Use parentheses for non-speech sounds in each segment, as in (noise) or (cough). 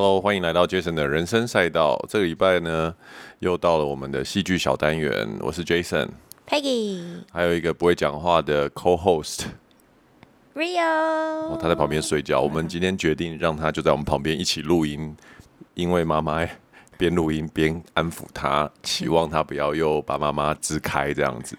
Hello，欢迎来到 Jason 的人生赛道。这个礼拜呢，又到了我们的戏剧小单元。我是 Jason，Peggy，还有一个不会讲话的 Co-host Rio。哦，他在旁边睡觉。我们今天决定让他就在我们旁边一起录音，因为妈妈边录音边安抚他，希望他不要又把妈妈支开这样子。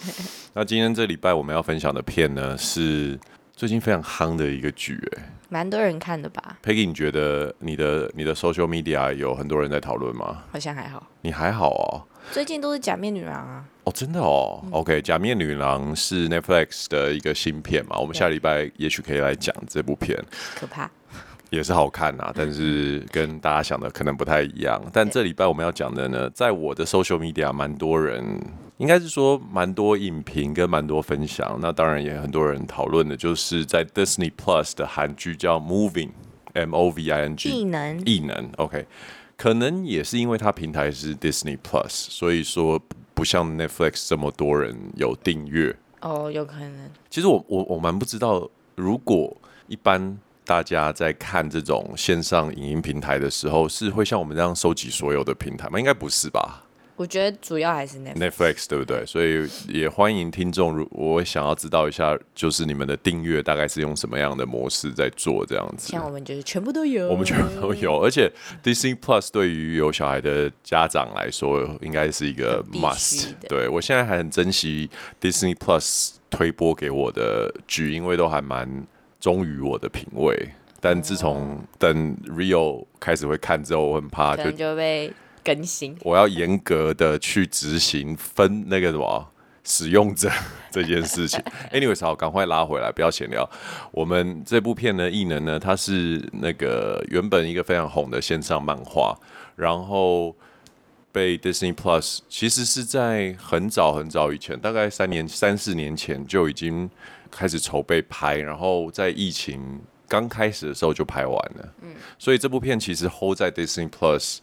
(laughs) 那今天这礼拜我们要分享的片呢，是最近非常夯的一个剧，哎。蛮多人看的吧？Peggy，你觉得你的你的 social media 有很多人在讨论吗？好像还好。你还好哦。最近都是假面女郎啊。哦，真的哦。嗯、OK，假面女郎是 Netflix 的一个新片嘛？我们下礼拜也许可以来讲这部片。可怕。也是好看啊，(laughs) 但是跟大家想的可能不太一样。但这礼拜我们要讲的呢，在我的 social media 蛮多人。应该是说蛮多影评跟蛮多分享，那当然也很多人讨论的，就是在 Disney Plus 的韩剧叫 Moving，M O V I N G，异能，异能，OK，可能也是因为它平台是 Disney Plus，所以说不像 Netflix 这么多人有订阅。哦，有可能。其实我我我蛮不知道，如果一般大家在看这种线上影音平台的时候，是会像我们这样收集所有的平台吗？应该不是吧？我觉得主要还是 Netflix，对不对？所以也欢迎听众，如我想要知道一下，就是你们的订阅大概是用什么样的模式在做这样子。像我们就是全部都有，我们全部都有，(laughs) 而且 Disney Plus 对于有小孩的家长来说，应该是一个 must。对，我现在还很珍惜 Disney Plus 推播给我的剧，因为都还蛮忠于我的品味。但自从等 Rio 开始会看之后，我很怕就就被。更新，我要严格的去执行分那个什么使用者 (laughs) 这件事情。(laughs) Anyways，好，赶快拉回来，不要闲聊。我们这部片呢，异能呢，它是那个原本一个非常红的线上漫画，然后被 Disney Plus 其实是在很早很早以前，大概三年三四年前就已经开始筹备拍，然后在疫情刚开始的时候就拍完了。嗯，所以这部片其实 hold 在 Disney Plus。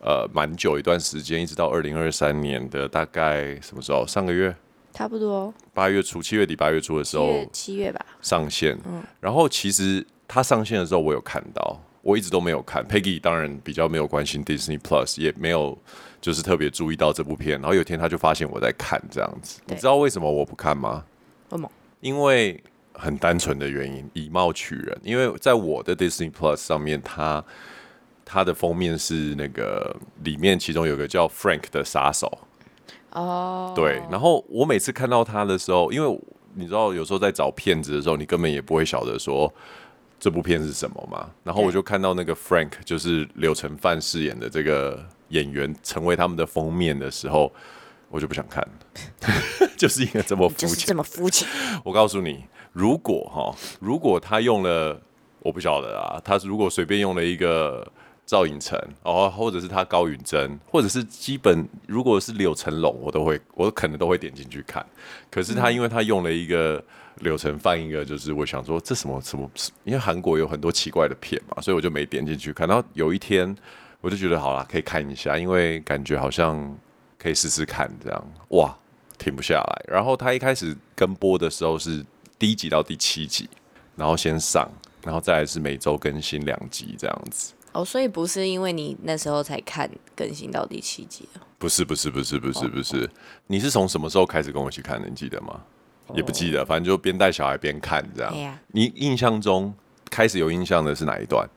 呃，蛮久一段时间，一直到二零二三年的大概什么时候？上个月，差不多八月初，七月底八月初的时候，七月，吧上线。嗯，然后其实它上线的时候，我有看到，我一直都没有看。Peggy 当然比较没有关心 Disney Plus，也没有就是特别注意到这部片。然后有一天他就发现我在看这样子，你知道为什么我不看吗？为什么？因为很单纯的原因，以貌取人。因为在我的 Disney Plus 上面，它。它的封面是那个里面，其中有个叫 Frank 的杀手。哦，对。然后我每次看到他的时候，因为你知道，有时候在找片子的时候，你根本也不会晓得说这部片是什么嘛。然后我就看到那个 Frank，就是柳承范饰演的这个演员，成为他们的封面的时候，我就不想看，(laughs) 就是因为这么肤浅，就是这么肤浅。(laughs) 我告诉你，如果哈，如果他用了，我不晓得啊，他如果随便用了一个。赵寅成哦，或者是他高允贞，或者是基本如果是柳成龙，我都会，我可能都会点进去看。可是他因为他用了一个柳成翻一个，就是我想说这什么什么，因为韩国有很多奇怪的片嘛，所以我就没点进去看。然后有一天我就觉得好啦，可以看一下，因为感觉好像可以试试看这样，哇，停不下来。然后他一开始跟播的时候是第一集到第七集，然后先上，然后再来是每周更新两集这样子。哦，所以不是因为你那时候才看更新到第七集？不是，不是，不是，不是，不是。你是从什么时候开始跟我一起看的？你记得吗？也不记得，反正就边带小孩边看这样。你印象中开始有印象的是哪一段？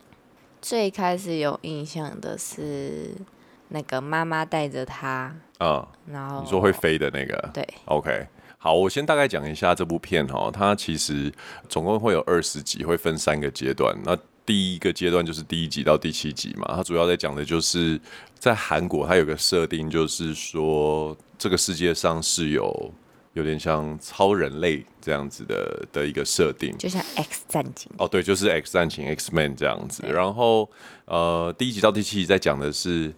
最开始有印象的是那个妈妈带着他，嗯，然后你说会飞的那个，对，OK。好，我先大概讲一下这部片哈，它其实总共会有二十集，会分三个阶段。那第一个阶段就是第一集到第七集嘛，它主要在讲的就是在韩国，它有个设定，就是说这个世界上是有有点像超人类这样子的的一个设定，就像 X 战警哦，对，就是 X 战警 X Man 这样子。然后呃，第一集到第七集在讲的是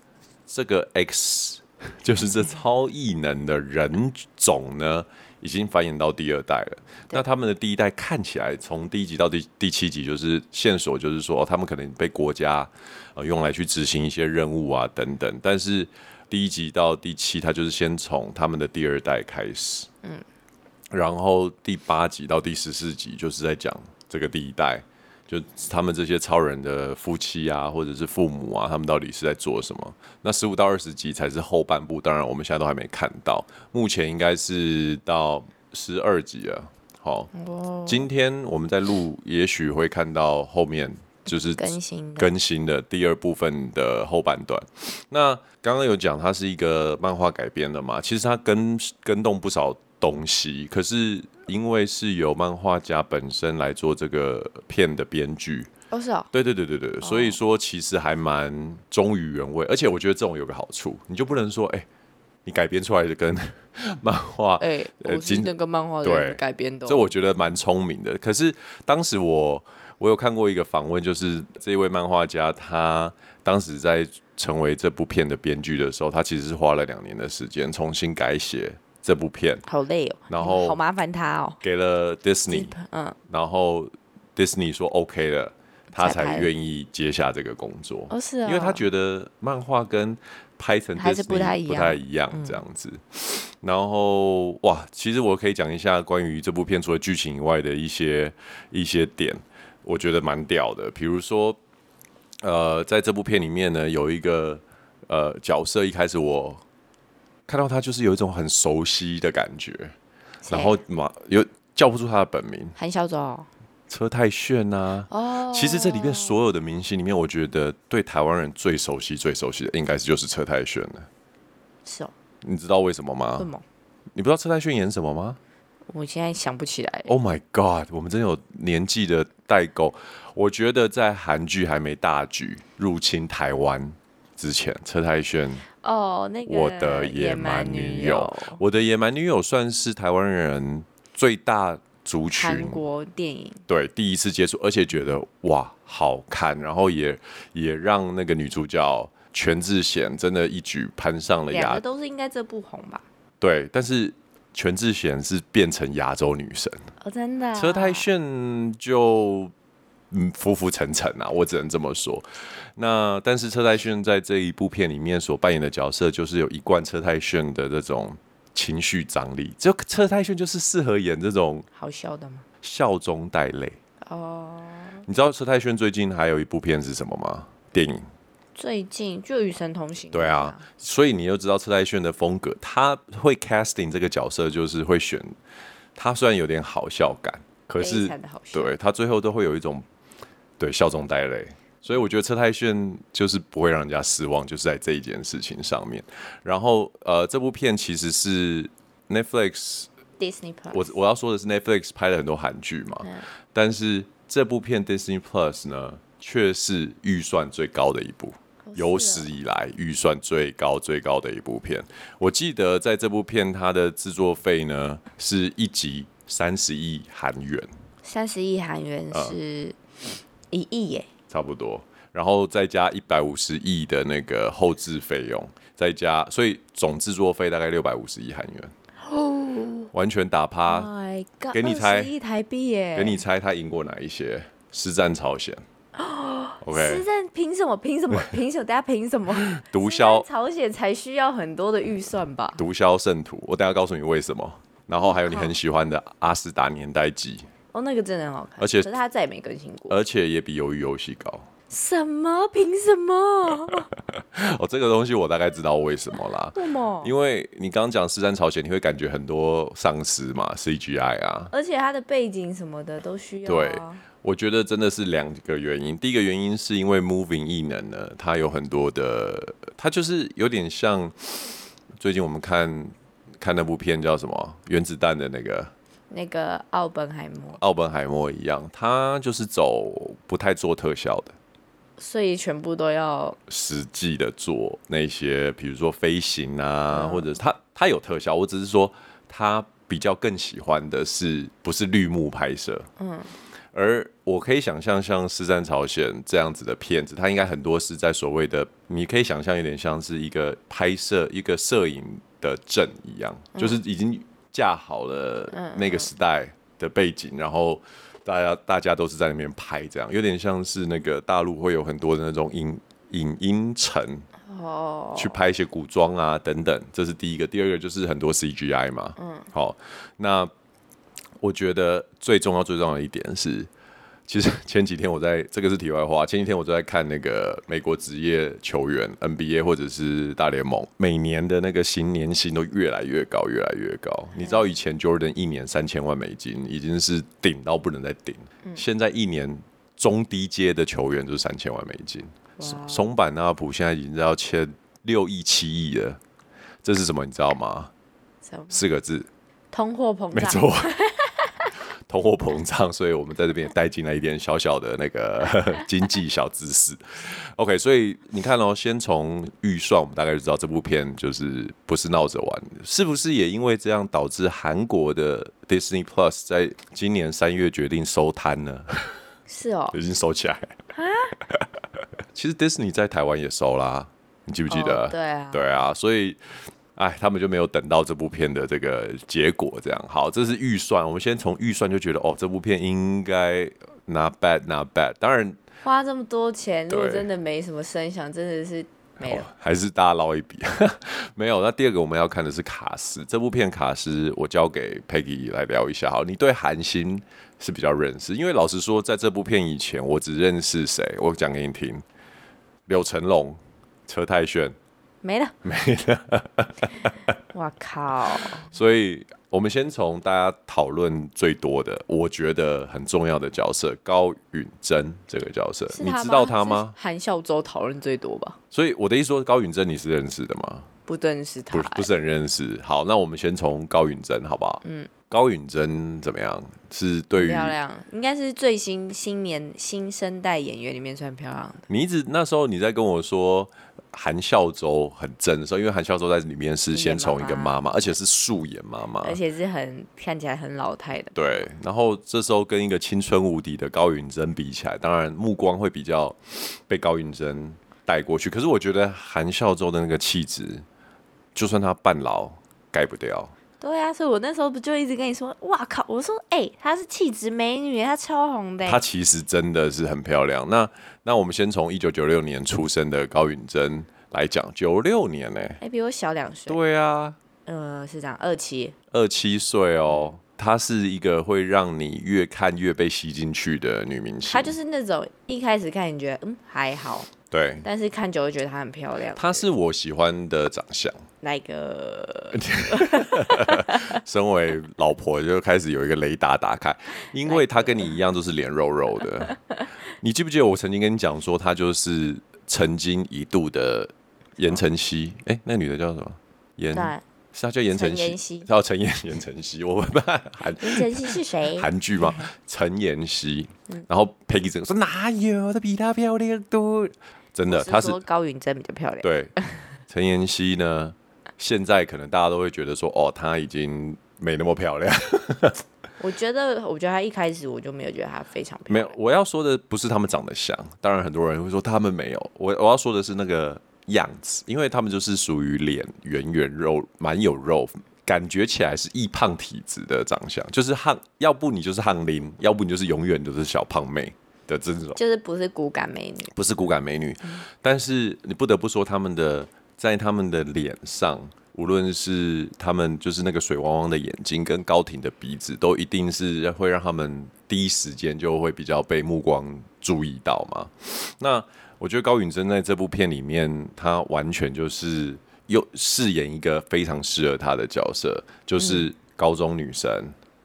这个 X，就是这超异能的人种呢。已经繁衍到第二代了。那他们的第一代看起来，从第一集到第第七集，就是线索，就是说、哦、他们可能被国家呃用来去执行一些任务啊等等。但是第一集到第七，他就是先从他们的第二代开始，嗯，然后第八集到第十四集就是在讲这个第一代就他们这些超人的夫妻啊，或者是父母啊，他们到底是在做什么？那十五到二十集才是后半部，当然我们现在都还没看到，目前应该是到十二集了。好，今天我们在录，也许会看到后面就是更新更新的第二部分的后半段。那刚刚有讲它是一个漫画改编的嘛，其实它跟跟动不少东西，可是。因为是由漫画家本身来做这个片的编剧，哦是哦，对对对对对，所以说其实还蛮忠于原味，而且我觉得这种有个好处，你就不能说哎，你改编出来的跟漫画，(laughs) 哎，我是那个漫画对改编的，这我觉得蛮聪明的。可是当时我我有看过一个访问，就是这一位漫画家他当时在成为这部片的编剧的时候，他其实是花了两年的时间重新改写。这部片好累哦，然后好麻烦他哦，给了 Disney，嗯，然后 Disney 说 OK 了，他才愿意接下这个工作。哦，是啊，因为他觉得漫画跟拍成 Disney 不太一样，不太一样这样子。然后哇，其实我可以讲一下关于这部片除了剧情以外的一些一些点，我觉得蛮屌的。比如说，呃，在这部片里面呢，有一个呃角色，一开始我。看到他就是有一种很熟悉的感觉，然后嘛，又叫不出他的本名，韩孝周、车太炫呐、啊。哦，其实这里面所有的明星里面，我觉得对台湾人最熟悉、最熟悉的，应该是就是车太炫了。是哦，你知道为什么吗？什么？你不知道车太炫演什么吗？我现在想不起来。Oh my god！我们真有年纪的代沟。我觉得在韩剧还没大举入侵台湾之前，车太鉉。哦，那个我的野蛮女友，我的野蛮女友算是台湾人最大族群韩国电影，对，第一次接触，而且觉得哇好看，然后也也让那个女主角全智贤真的一举攀上了亚，两个都是应该这部红吧？对，但是全智贤是变成亚洲女神哦，真的，车太炫就。嗯，浮浮沉沉啊，我只能这么说。那但是车太炫在这一部片里面所扮演的角色，就是有一贯车太炫的这种情绪张力。就车太炫就是适合演这种好笑的吗？笑中带泪哦。你知道车太炫最近还有一部片是什么吗？电影？最近就《与神同行》。对啊，所以你又知道车太炫的风格，他会 casting 这个角色，就是会选他。虽然有点好笑感，可是对他最后都会有一种。对，笑中带泪，所以我觉得车太炫就是不会让人家失望，就是在这一件事情上面。然后，呃，这部片其实是 Netflix Disney Plus，我我要说的是 Netflix 拍了很多韩剧嘛，嗯，但是这部片 Disney Plus 呢，却是预算最高的一部，有史以来预算最高最高的一部片。我记得在这部片它的制作费呢，是一集三十亿韩元，三十亿韩元是。嗯一亿耶，差不多，然后再加一百五十亿的那个后置费用，再加，所以总制作费大概六百五十亿韩元，哦，完全打趴。My God，给你猜，亿台币耶，给你猜他赢过哪一些？实战朝鲜。哦，OK，实战凭什么？凭什么？(laughs) 凭什么？大家凭什么？毒枭朝鲜才需要很多的预算吧？毒枭圣徒，我等下告诉你为什么。然后还有你很喜欢的《阿斯达年代记》。哦，那个真的很好看，而且可是他再也没更新过，而且也比鱿鱼游戏高。什么？凭什么？(laughs) 哦，这个东西我大概知道为什么啦。为什么？因为你刚刚讲《尸战朝鲜》，你会感觉很多丧尸嘛，CGI 啊，而且它的背景什么的都需要、啊。对，我觉得真的是两个原因。第一个原因是因为 Moving 异能呢，它有很多的，它就是有点像最近我们看看那部片叫什么《原子弹》的那个。那个奥本海默，奥本海默一样，他就是走不太做特效的，所以全部都要实际的做那些，比如说飞行啊，嗯、或者他他有特效，我只是说他比较更喜欢的是不是绿幕拍摄，嗯，而我可以想象像《尸战朝鲜》这样子的片子，它应该很多是在所谓的，你可以想象有点像是一个拍摄一个摄影的阵一样，就是已经。架好了那个时代的背景，然后大家大家都是在那边拍，这样有点像是那个大陆会有很多的那种影影音城哦，去拍一些古装啊等等，这是第一个。第二个就是很多 CGI 嘛，嗯，好，那我觉得最重要最重要的一点是其实前几天我在这个是题外话，前几天我就在看那个美国职业球员 NBA 或者是大联盟，每年的那个新年薪都越来越高，越来越高。你知道以前 Jordan 一年三千万美金已经是顶到不能再顶，现在一年中低阶的球员就是三千万美金。松坂大普现在已经要签六亿七亿了，这是什么？你知道吗？四个字：通货膨胀。没错。(laughs) 通货膨胀，所以我们在这边也带进来一点小小的那个 (laughs) 经济小知识。OK，所以你看哦，先从预算，我们大概就知道这部片就是不是闹着玩，是不是也因为这样导致韩国的 Disney Plus 在今年三月决定收摊呢？(laughs) 是哦，(laughs) 已经收起来。其实 Disney 在台湾也收啦，你记不记得？哦，对啊，对啊，所以。哎，他们就没有等到这部片的这个结果，这样好，这是预算。我们先从预算就觉得，哦，这部片应该 not bad not bad。当然，花这么多钱，如果真的没什么声响，真的是没有，还是大捞一笔。(laughs) 没有。那第二个我们要看的是卡斯，这部片卡斯我交给 Peggy 来聊一下。好，你对韩星是比较认识，因为老实说，在这部片以前，我只认识谁？我讲给你听：柳成龙、车太鉉。没了，(laughs) 没了。(laughs) 我靠！所以，我们先从大家讨论最多的，我觉得很重要的角色高允贞这个角色，你知道他吗？韩孝周讨论最多吧。所以我的意思说，高允贞你是认识的吗？不认识他，不不是很认识。好，那我们先从高允贞好不好？嗯。高允贞怎么样？是对于漂亮，应该是最新新年新生代演员里面算漂亮的。你一直那时候你在跟我说。韩孝周很真的时候，因为韩孝周在里面是先从一个妈妈，而且是素颜妈妈，而且是很看起来很老态的。对，然后这时候跟一个青春无敌的高允贞比起来，当然目光会比较被高允贞带过去。可是我觉得韩孝周的那个气质，就算他半老改不掉。对啊，所以我那时候不就一直跟你说，哇靠！我说，哎、欸，她是气质美女，她超红的。她其实真的是很漂亮。那那我们先从一九九六年出生的高允贞来讲，九六年呢、欸？哎、欸，比我小两岁。对啊，呃，是这样，二七，二七岁哦。她是一个会让你越看越被吸进去的女明星。她就是那种一开始看你觉得嗯还好，对，但是看久会觉得她很漂亮。她是我喜欢的长相。那个，(laughs) 身为老婆就开始有一个雷达打开，因为她跟你一样都是脸肉肉的。你记不记得我曾经跟你讲说，她就是曾经一度的言承熙？哎、欸，那女的叫什么？言是她叫言承熙，叫陈妍言承熙。(laughs) 我们韩言承熙是谁？韩剧吗？(laughs) 陈妍希。然后佩奇整说哪有？她比她漂亮多。真的，他是，高云真比较漂亮。对，陈妍希呢？现在可能大家都会觉得说，哦，她已经没那么漂亮。(laughs) 我觉得，我觉得她一开始我就没有觉得她非常漂亮。没有，我要说的不是他们长得像，当然很多人会说他们没有。我我要说的是那个样子，因为他们就是属于脸圆圆肉，蛮有肉，感觉起来是易胖体质的长相，就是胖，要不你就是汉林，要不你就是永远都是小胖妹的这种，就是不是骨感美女，不是骨感美女。嗯、但是你不得不说他们的。在他们的脸上，无论是他们就是那个水汪汪的眼睛跟高挺的鼻子，都一定是会让他们第一时间就会比较被目光注意到嘛。那我觉得高允贞在这部片里面，她完全就是又饰演一个非常适合她的角色，就是高中女生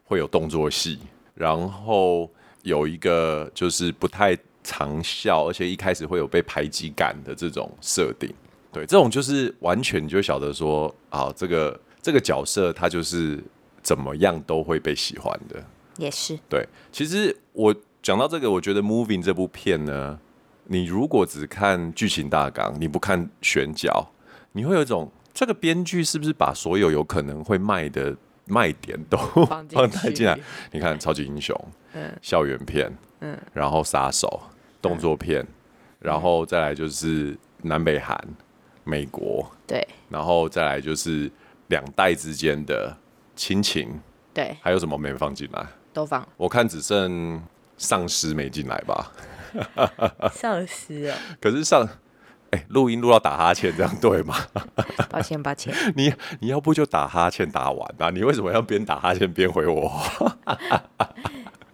会有动作戏，然后有一个就是不太常笑，而且一开始会有被排挤感的这种设定。对，这种就是完全你就晓得说啊，这个这个角色他就是怎么样都会被喜欢的，也是。对，其实我讲到这个，我觉得《Moving》这部片呢，你如果只看剧情大纲，你不看选角，你会有一种这个编剧是不是把所有有可能会卖的卖点都 (laughs) 放在进来？你看超级英雄，嗯，校园片，嗯，然后杀手动作片，嗯，然后再来就是南北韩。美国对，然后再来就是两代之间的亲情，对，还有什么没放进来？都放。我看只剩丧尸没进来吧。(laughs) 丧尸啊！可是上，哎，录音录到打哈欠，这样对吗？(laughs) 抱歉，抱歉。(laughs) 你你要不就打哈欠打完啊？你为什么要边打哈欠边回我？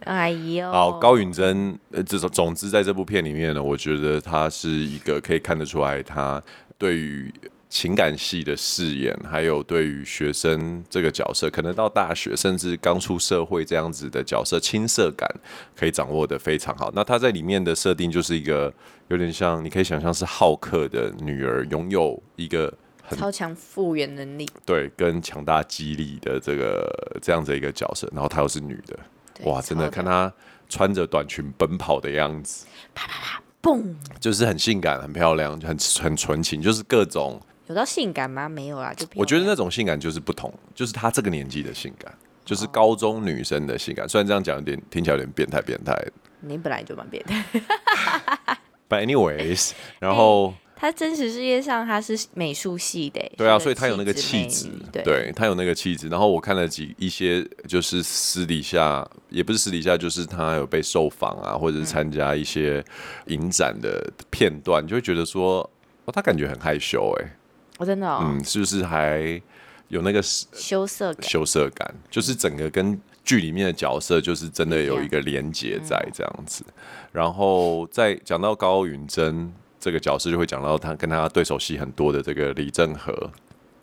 哎呦，好，高允贞，呃，这种总之在这部片里面呢，我觉得他是一个可以看得出来，他对于情感戏的饰演，还有对于学生这个角色，可能到大学甚至刚出社会这样子的角色，青涩感可以掌握的非常好。那他在里面的设定就是一个有点像，你可以想象是好客的女儿，拥有一个。超强复原能力，对，跟强大肌力的这个这样子一个角色，然后她又是女的，哇，真的看她穿着短裙奔跑的样子，啪啪啪，嘣，就是很性感、很漂亮、很很纯情，就是各种有到性感吗？没有啦，就我觉得那种性感就是不同，就是她这个年纪的性感，就是高中女生的性感。虽然这样讲有点听起来有点变态，变态。你本来就蛮变态，(laughs) But anyways，然后。他真实世界上他是美术系的，对啊，所以他有那个气质，对，他有那个气质。然后我看了几一些，就是私底下也不是私底下，就是他有被受访啊，或者是参加一些影展的片段，嗯、就会觉得说，哦，他感觉很害羞，哎，我真的，嗯，是不是还有那个羞涩感？羞涩感，就是整个跟剧里面的角色，就是真的有一个连结在这样子。嗯、然后再讲到高云贞。这个角色就会讲到他跟他对手戏很多的这个李正和。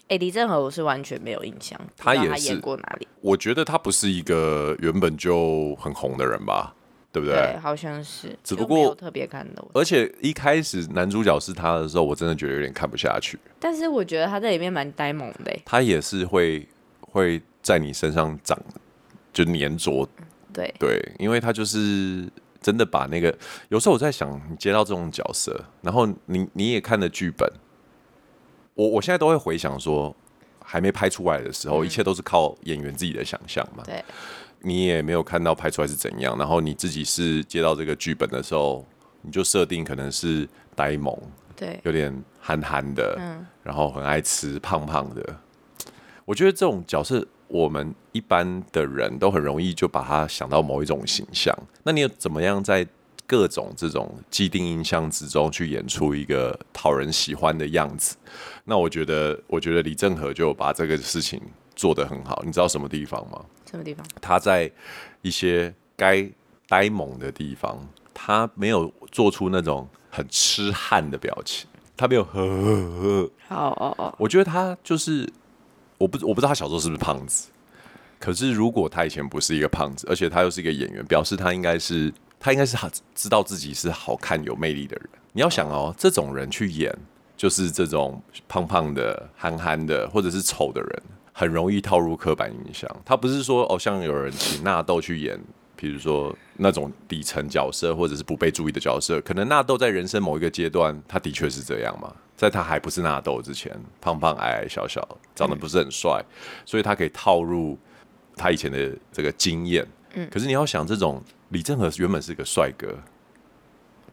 哎，李正和我是完全没有印象，他也演过哪里？我觉得他不是一个原本就很红的人吧，对不对？对，好像是。只不过特别看的，而且一开始男主角是他的时候，我真的觉得有点看不下去。但是我觉得他在里面蛮呆萌的。他也是会会在你身上长，就黏着。对对，因为他就是。真的把那个，有时候我在想，你接到这种角色，然后你你也看了剧本，我我现在都会回想说，还没拍出来的时候，嗯、一切都是靠演员自己的想象嘛。对，你也没有看到拍出来是怎样，然后你自己是接到这个剧本的时候，你就设定可能是呆萌，对，有点憨憨的，嗯，然后很爱吃，胖胖的。我觉得这种角色。我们一般的人都很容易就把他想到某一种形象。那你怎么样在各种这种既定印象之中去演出一个讨人喜欢的样子？那我觉得，我觉得李正和就把这个事情做得很好。你知道什么地方吗？什么地方？他在一些该呆萌的地方，他没有做出那种很痴汉的表情，他没有呵呵呵。好哦哦，我觉得他就是。我不我不知道他小时候是不是胖子，可是如果他以前不是一个胖子，而且他又是一个演员，表示他应该是他应该是知道自己是好看有魅力的人。你要想哦，这种人去演就是这种胖胖的、憨憨的，或者是丑的人，很容易套入刻板印象。他不是说哦，像有人请纳豆去演，比如说那种底层角色，或者是不被注意的角色，可能纳豆在人生某一个阶段，他的确是这样嘛。在他还不是纳豆之前，胖胖矮矮小小，长得不是很帅，嗯、所以他可以套入他以前的这个经验。嗯，可是你要想，这种李正和原本是个帅哥，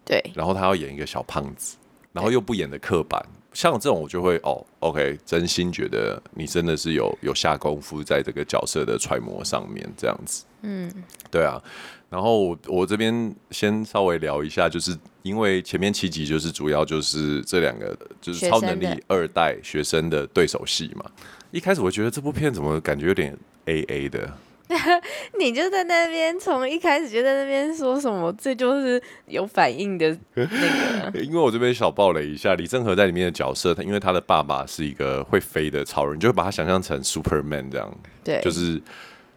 对，然后他要演一个小胖子，然后又不演的刻板，像这种我就会哦，OK，真心觉得你真的是有有下功夫在这个角色的揣摩上面，这样子。嗯，对啊。然后我我这边先稍微聊一下，就是因为前面七集就是主要就是这两个就是超能力二代学生的对手戏嘛。一开始我觉得这部片怎么感觉有点 A A 的？(laughs) 你就在那边从一开始就在那边说什么，这就是有反应的 (laughs) 那个。因为我这边小爆了一下李正和在里面的角色，他因为他的爸爸是一个会飞的超人，就会把他想象成 Superman 这样，对，就是。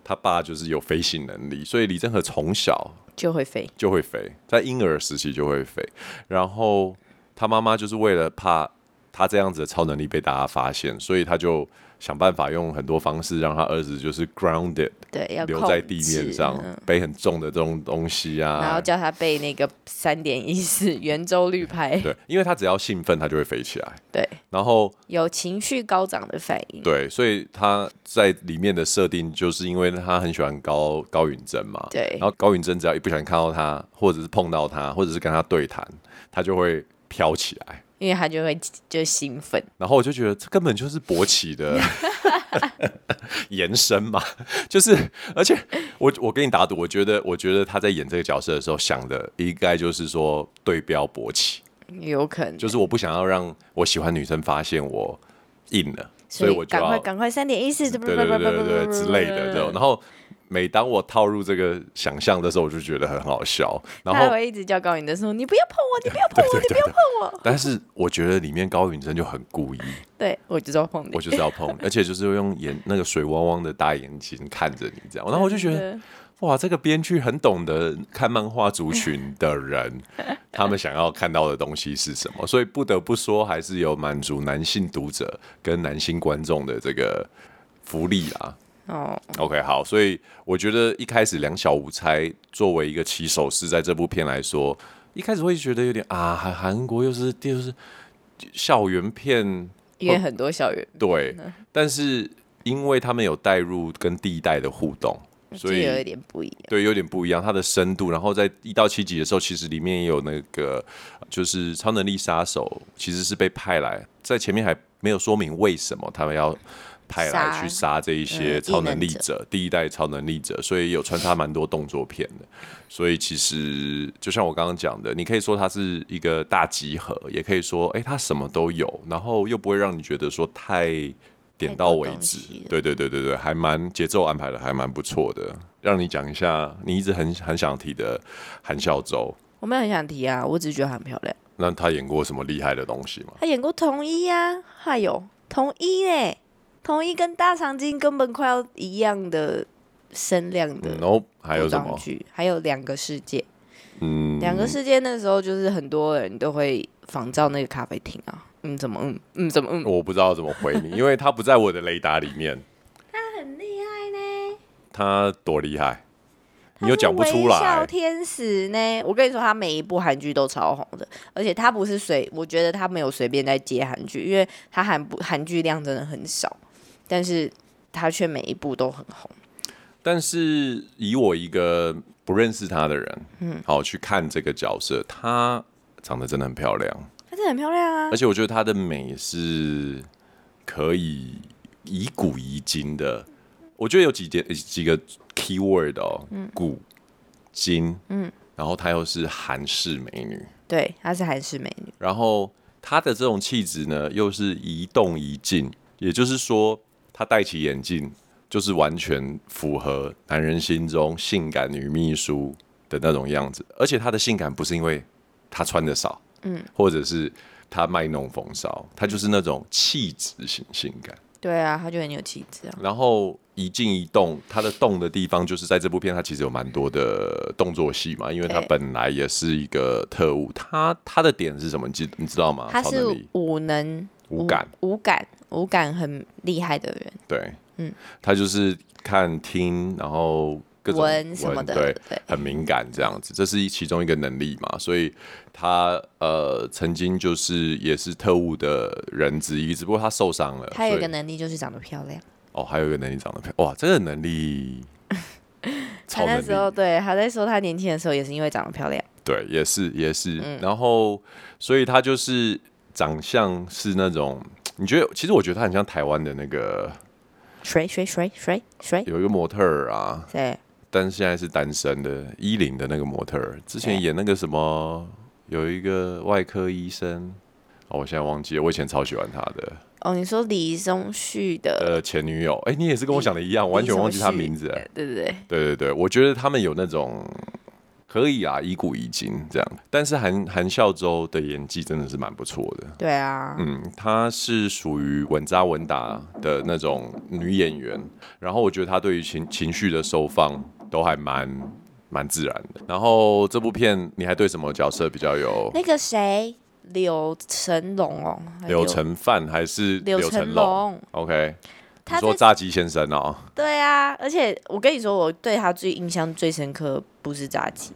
他爸就是有飞行能力，所以李正和从小就会飞，就会飞，在婴儿时期就会飞。然后他妈妈就是为了怕他这样子的超能力被大家发现，所以他就。想办法用很多方式让他儿子就是 grounded，对，要留在地面上，嗯、背很重的这种东西啊，然后叫他背那个三点一四圆周率派，(laughs) 对，因为他只要兴奋，他就会飞起来，对，然后有情绪高涨的反应，对，所以他在里面的设定就是因为他很喜欢高高允贞嘛，对，然后高允贞只要一不小心看到他，或者是碰到他，或者是跟他对谈，他就会飘起来。因为他就会就兴奋，然后我就觉得这根本就是勃起的 (laughs) 延伸嘛，就是而且我我跟你打赌，我觉得我觉得他在演这个角色的时候想的应该就是说对标勃起，有可能。就是我不想要让我喜欢女生发现我硬了，所以我就赶快赶快三点一四，对对对对对之类的，然后。每当我套入这个想象的时候，我就觉得很好笑。然后一直叫高允贞说：“你不要碰我，你不要碰我，(laughs) 你不要碰我。(laughs) ”但是我觉得里面高允真就很故意，对我就是要碰你，我就是要碰你，(laughs) 而且就是用眼那个水汪汪的大眼睛看着你这样。然后我就觉得。哇，这个编剧很懂得看漫画族群的人，他们想要看到的东西是什么，所以不得不说，还是有满足男性读者跟男性观众的这个福利啦。哦，OK，好，所以我觉得一开始两小无猜作为一个起手式，在这部片来说，一开始会觉得有点啊，韩韩国又是就是校园片，也很多校园对，但是因为他们有带入跟第一代的互动。所以有一点不一样，对，有点不一样。它的深度，然后在一到七集的时候，其实里面也有那个，就是超能力杀手，其实是被派来，在前面还没有说明为什么他们要派来去杀这一些超能力者，嗯、第一代超能力者，所以有穿插蛮多动作片的。所以其实就像我刚刚讲的，你可以说它是一个大集合，也可以说，哎、欸，它什么都有，然后又不会让你觉得说太。点到为止，对对对对对，还蛮节奏安排的，还蛮不错的。让你讲一下，你一直很很想提的韩孝周。我没有很想提啊，我只是觉得很漂亮。那他演过什么厉害的东西吗？他演过同一啊，还有同一呢，同一跟大长今根本快要一样的声量的。然后、还有什么？还有两个世界。嗯，两个世界那时候就是很多人都会仿照那个咖啡厅啊。嗯，怎么嗯嗯怎么嗯？我不知道怎么回你，(laughs) 因为他不在我的雷达里面。他很厉害呢。他多厉害？你又讲不出来。微笑天使呢？我跟你说，他每一部韩剧都超红的，而且他不是随，我觉得他没有随便在接韩剧，因为他韩不韩剧量真的很少，但是他却每一部都很红。但是以我一个不认识他的人，嗯，好去看这个角色，她长得真的很漂亮。真的很漂亮啊！而且我觉得她的美是可以以古疑今的。我觉得有几点几个 key word 哦，嗯、古今，嗯，然后她又是韩式美女，对，她是韩式美女。然后她的这种气质呢，又是一动一静，也就是说，她戴起眼镜就是完全符合男人心中性感女秘书的那种样子。而且她的性感不是因为她穿的少。嗯，或者是他卖弄风骚，他就是那种气质型性感。对啊，他就很有气质啊。然后一静一动，他的动的地方就是在这部片，他其实有蛮多的动作戏嘛，因为他本来也是一个特务。他他的点是什么？你知你知道吗？他是武能、武感、无感、无感很厉害的人。对，嗯，他就是看听，然后。各种文什么的，对，对很敏感这样子，这是其中一个能力嘛，所以他呃曾经就是也是特务的人之一，只不过他受伤了。他有一个能力就是长得漂亮。哦，还有一个能力长得漂亮，哇，这个能力。(laughs) 他那时候对他在说他年轻的时候也是因为长得漂亮。对，也是也是，嗯、然后所以他就是长相是那种，(tsk) 你觉得？其实我觉得他很像台湾的那个谁谁谁谁谁，有一个模特儿啊，对。但是现在是单身的，伊林的那个模特儿，之前演那个什么，有一个外科医生，哦，我现在忘记了，我以前超喜欢他的。哦，你说李宗旭的呃前女友，哎，你也是跟我想的一样，完全忘记他名字。对对对，对对对，我觉得他们有那种。可以啊，以古以今这样，但是韩韩孝周的演技真的是蛮不错的。对啊，嗯，她是属于稳扎稳打的那种女演员，然后我觉得她对于情情绪的收放都还蛮蛮自然的。然后这部片你还对什么角色比较有？那个谁，柳成龙哦，柳成范还是柳成龙？OK，他说炸鸡先生哦。对啊，而且我跟你说，我对他最印象最深刻不是炸鸡。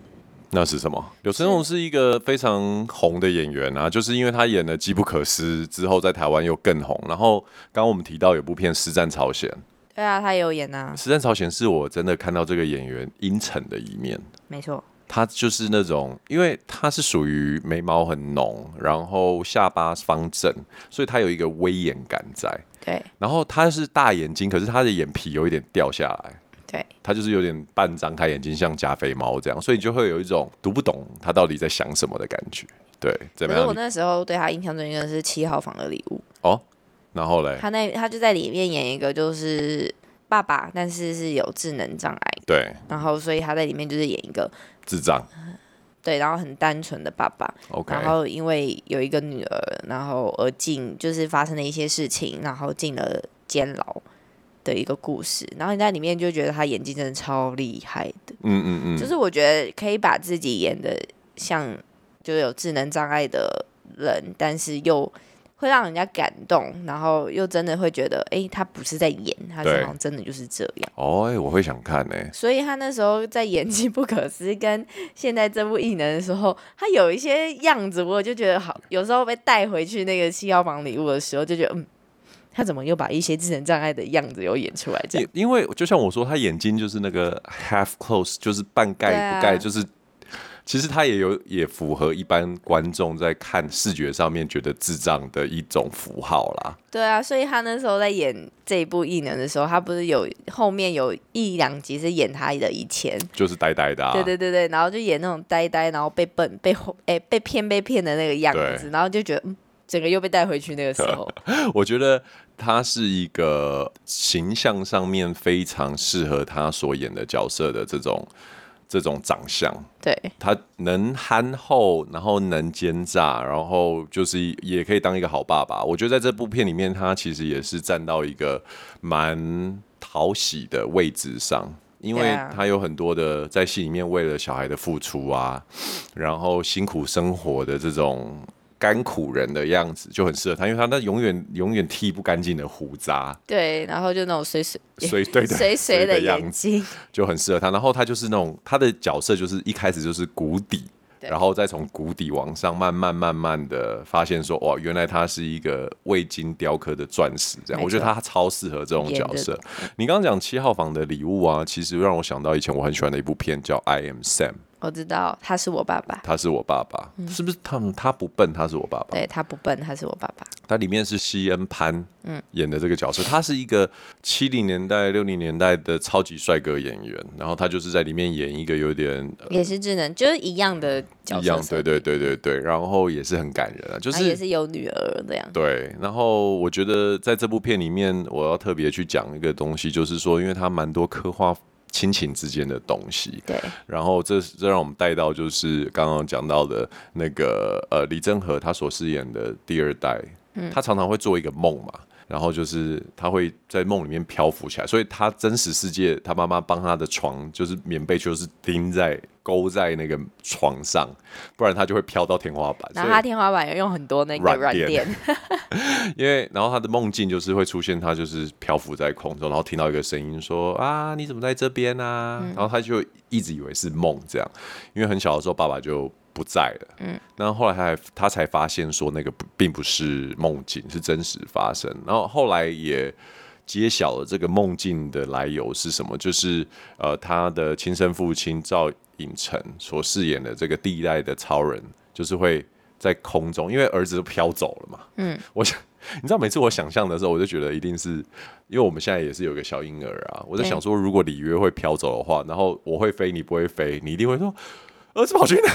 那是什么？柳成龙是一个非常红的演员啊，就是因为他演了《机不可失》之后，在台湾又更红。然后刚刚我们提到有部片《实战朝鲜》，对啊，他也有演啊。《实战朝鲜》是我真的看到这个演员阴沉的一面。没错，他就是那种，因为他是属于眉毛很浓，然后下巴方正，所以他有一个威严感在。对，然后他是大眼睛，可是他的眼皮有一点掉下来。对，他就是有点半张开眼睛，像加菲猫这样，所以你就会有一种读不懂他到底在想什么的感觉。对，怎么样？我那时候对他印象最深的是《七号房的礼物》哦，然后嘞，他那他就在里面演一个就是爸爸，但是是有智能障碍。对。然后，所以他在里面就是演一个智障。对，然后很单纯的爸爸。OK。然后因为有一个女儿，然后而进就是发生了一些事情，然后进了监牢的一个故事。然后你在里面就觉得他演技真的超厉害的。嗯嗯嗯。就是我觉得可以把自己演的像就有智能障碍的人，但是又。会让人家感动，然后又真的会觉得，哎，他不是在演，他好像真的就是这样。哦，哎，我会想看呢。所以他那时候在演技不可思议，跟现在这部异能的时候，他有一些样子，我就觉得好。有时候被带回去那个七号房礼物的时候，就觉得，嗯，他怎么又把一些智能障碍的样子又演出来？这样，因为就像我说，他眼睛就是那个 half close，就是半盖不盖，就是。其实他也有也符合一般观众在看视觉上面觉得智障的一种符号啦。对啊，所以他那时候在演这一部异能的时候，他不是有后面有一两集是演他的以前，就是呆呆的、啊。对对对对，然后就演那种呆呆，然后被笨被哎被骗被骗的那个样子，然后就觉得嗯，整个又被带回去那个时候。(laughs) 我觉得他是一个形象上面非常适合他所演的角色的这种。这种长相，对，他能憨厚，然后能奸诈，然后就是也可以当一个好爸爸。我觉得在这部片里面，他其实也是站到一个蛮讨喜的位置上，因为他有很多的在戏里面为了小孩的付出啊，然后辛苦生活的这种。甘苦人的样子就很适合他，因为他那永远永远剃不干净的胡渣，对，然后就那种水水水对水水 (laughs) 的眼睛，就很适合他。然后他就是那种他的角色就是一开始就是谷底，然后再从谷底往上慢慢慢慢的发现说哇，原来他是一个未经雕刻的钻石，这样我觉得他超适合这种角色。你刚刚讲七号房的礼物啊，其实让我想到以前我很喜欢的一部片叫《I Am Sam》。我知道他是我爸爸，他是我爸爸，嗯、是不是他？他不笨，他是我爸爸。对，他不笨，他是我爸爸。他里面是西恩潘嗯演的这个角色，嗯、他是一个七零年代、六零年代的超级帅哥演员，然后他就是在里面演一个有点也是智能，就是一样的角色，一样，对对对对对，然后也是很感人啊，就是也是有女儿这样。对，然后我觉得在这部片里面，我要特别去讲一个东西，就是说，因为他蛮多刻画。亲情之间的东西，对，然后这这让我们带到就是刚刚讲到的那个呃李正和他所饰演的第二代，嗯，他常常会做一个梦嘛。然后就是他会在梦里面漂浮起来，所以他真实世界，他妈妈帮他的床就是棉被，就是钉在勾在那个床上，不然他就会飘到天花板。然后他天花板要用很多那个软垫，(laughs) 因为然后他的梦境就是会出现他就是漂浮在空中，然后听到一个声音说啊你怎么在这边啊？嗯、然后他就一直以为是梦这样，因为很小的时候爸爸就。不在了，嗯，然后后来他还他才发现说那个并不是梦境，是真实发生。然后后来也揭晓了这个梦境的来由是什么，就是呃他的亲生父亲赵寅成所饰演的这个第一代的超人，就是会在空中，因为儿子都飘走了嘛，嗯，我想你知道每次我想象的时候，我就觉得一定是因为我们现在也是有个小婴儿啊，我在想说如果里约会飘走的话，然后我会飞，你不会飞，你一定会说儿子跑去哪？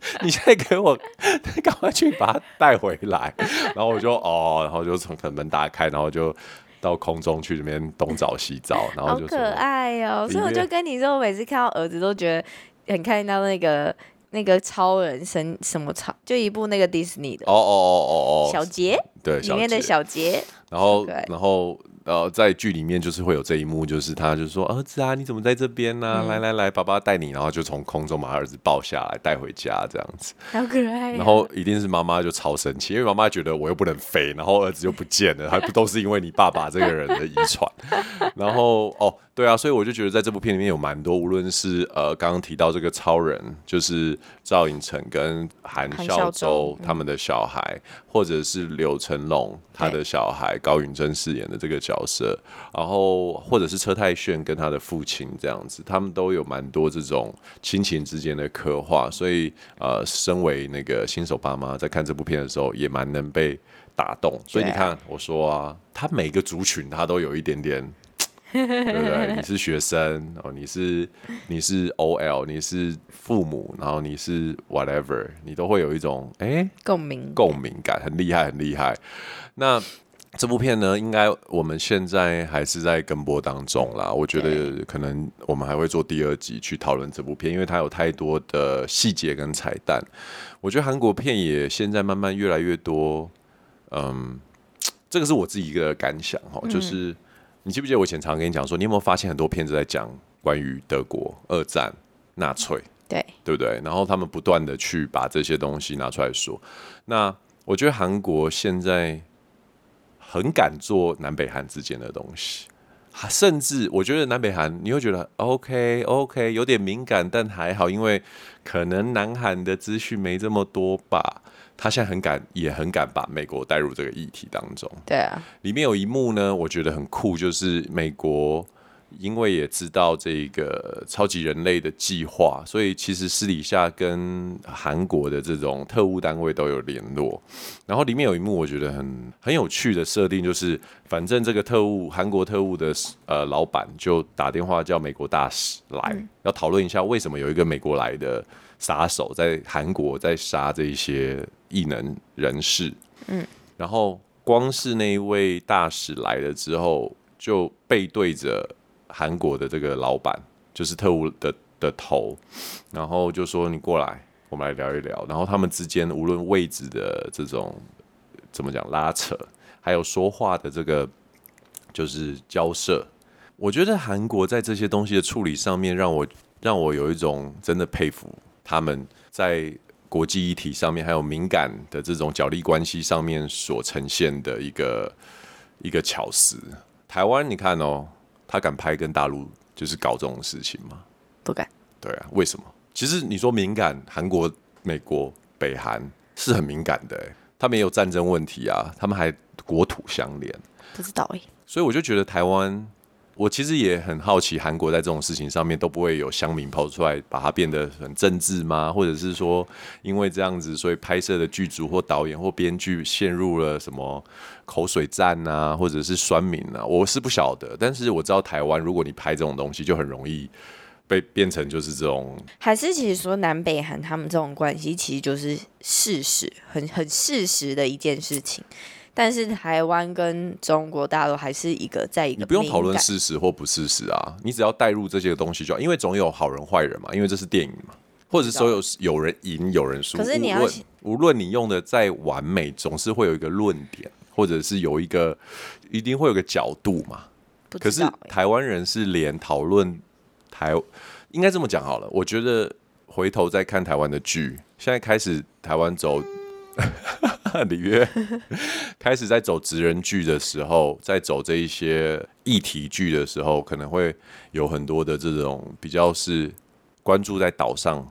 (laughs) 你现在给我 (laughs) 赶快去把它带回来，(laughs) 然后我就哦，然后就从门打开，然后就到空中去里面东找西找，然后就好可爱哦。所以我就跟你说，我每次看到儿子都觉得很看到那个那个超人生什么超，就一部那个迪士尼的哦哦哦哦哦，小杰对里面的小杰，然后然后。呃，在剧里面就是会有这一幕，就是他就说：“儿子啊，你怎么在这边呢、啊？嗯、来来来，爸爸带你。”然后就从空中把他儿子抱下来带回家，这样子。好可爱、啊。然后一定是妈妈就超生气，因为妈妈觉得我又不能飞，然后儿子又不见了，还不都是因为你爸爸这个人的遗传？然后哦。对啊，所以我就觉得在这部片里面有蛮多，无论是呃刚刚提到这个超人，就是赵寅成跟韩孝周他们的小孩，嗯、或者是柳成龙他的小孩高允贞饰演的这个角色，然后或者是车太铉跟他的父亲这样子，他们都有蛮多这种亲情之间的刻画，所以呃，身为那个新手爸妈在看这部片的时候，也蛮能被打动。所以你看，我说啊，他每个族群他都有一点点。(laughs) 对不对？(laughs) 你是学生哦，你是你是 OL，你是父母，然后你是 whatever，你都会有一种哎共鸣共鸣感，很厉害很厉害。那这部片呢，应该我们现在还是在跟播当中啦。我觉得可能我们还会做第二集去讨论这部片，因为它有太多的细节跟彩蛋。我觉得韩国片也现在慢慢越来越多，嗯，(tsk) 这个是我自己一个感想哈，就是你记不记得我以前常常跟你讲说，你有没有发现很多片子在讲关于德国二战、纳粹，对对不对？然后他们不断的去把这些东西拿出来说。那我觉得韩国现在。很敢做南北韩之间的东西，甚至我觉得南北韩你会觉得 OK OK 有点敏感，但还好，因为可能南韩的资讯没这么多吧。他现在很敢，也很敢把美国带入这个议题当中。对啊，里面有一幕呢，我觉得很酷，就是美国。因为也知道这个超级人类的计划，所以其实私底下跟韩国的这种特务单位都有联络。然后里面有一幕我觉得很很有趣的设定，就是反正这个特务韩国特务的呃老板就打电话叫美国大使来，嗯、要讨论一下为什么有一个美国来的杀手在韩国在杀这些异能人士。嗯，然后光是那一位大使来了之后，就背对着。韩国的这个老板就是特务的的头，然后就说你过来，我们来聊一聊。然后他们之间无论位置的这种怎么讲拉扯，还有说话的这个就是交涉，我觉得韩国在这些东西的处理上面，让我让我有一种真的佩服他们在国际议题上面，还有敏感的这种角力关系上面所呈现的一个一个巧思。台湾你看哦。他敢拍跟大陆就是搞这种事情吗？不敢。对啊，为什么？其实你说敏感，韩国、美国、北韩是很敏感的，欸，他们也有战争问题啊，他们还国土相连。不知道哎，欸。所以我就觉得台湾。我其实也很好奇，韩国在这种事情上面都不会有乡民跑出来把它变得很政治吗？或者是说，因为这样子，所以拍摄的剧组或导演或编剧陷入了什么口水战啊，或者是酸民啊？我是不晓得，但是我知道台湾，如果你拍这种东西，就很容易被变成就是这种。还是其实说南北韩他们这种关系，其实就是事实，很很事实的一件事情。但是台湾跟中国大陆还是一个在一个，你不用讨论事实或不事实啊，你只要带入这些东西就好，因为总有好人坏人嘛，因为这是电影嘛，或者说有有人赢有人输。可是你要无论你用的再完美，总是会有一个论点，或者是有一个一定会有个角度嘛。欸、可是台湾人是连讨论台，应该这么讲好了。我觉得回头再看台湾的剧，现在开始台湾走。(laughs) 里约 (laughs) 开始在走职人剧的时候，在走这一些议题剧的时候，可能会有很多的这种比较是关注在岛上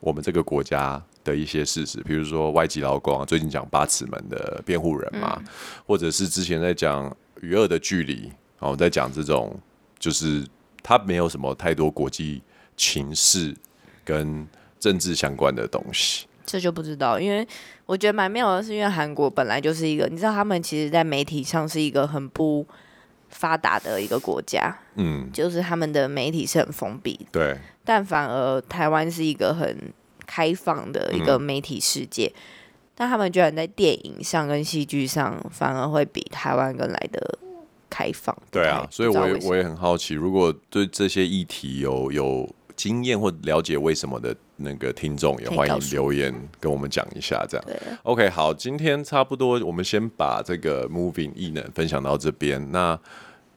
我们这个国家的一些事实，比如说外籍劳工啊，最近讲八尺门的辩护人嘛，或者是之前在讲与恶的距离，然后在讲这种就是他没有什么太多国际情势跟政治相关的东西。这就不知道，因为我觉得蛮妙的是，因为韩国本来就是一个，你知道他们其实，在媒体上是一个很不发达的一个国家，嗯，就是他们的媒体是很封闭的，对。但反而台湾是一个很开放的一个媒体世界，嗯、但他们居然在电影上跟戏剧上反而会比台湾更来的开放。对啊，所以我也我也很好奇，如果对这些议题有有。经验或了解为什么的那个听众也欢迎留言跟我们讲一下，这样。OK，好，今天差不多，我们先把这个 Moving 异能分享到这边。那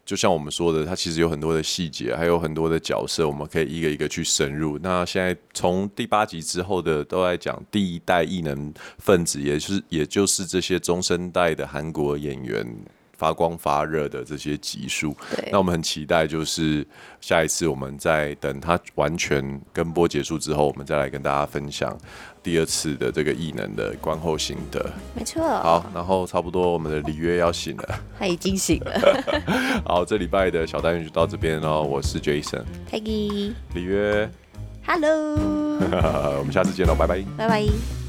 就像我们说的，它其实有很多的细节，还有很多的角色，我们可以一个一个去深入。那现在从第八集之后的都在讲第一代异能分子，也就是也就是这些中生代的韩国演员。发光发热的这些集数，那我们很期待，就是下一次我们在等它完全跟播结束之后，我们再来跟大家分享第二次的这个异能的观后心得。没错。好，然后差不多我们的里约要醒了，他已经醒了。(laughs) 好，这礼拜的小单元就到这边喽。我是 Jason，Peggy，里约，Hello，(laughs) 我们下次见喽，拜拜，拜拜。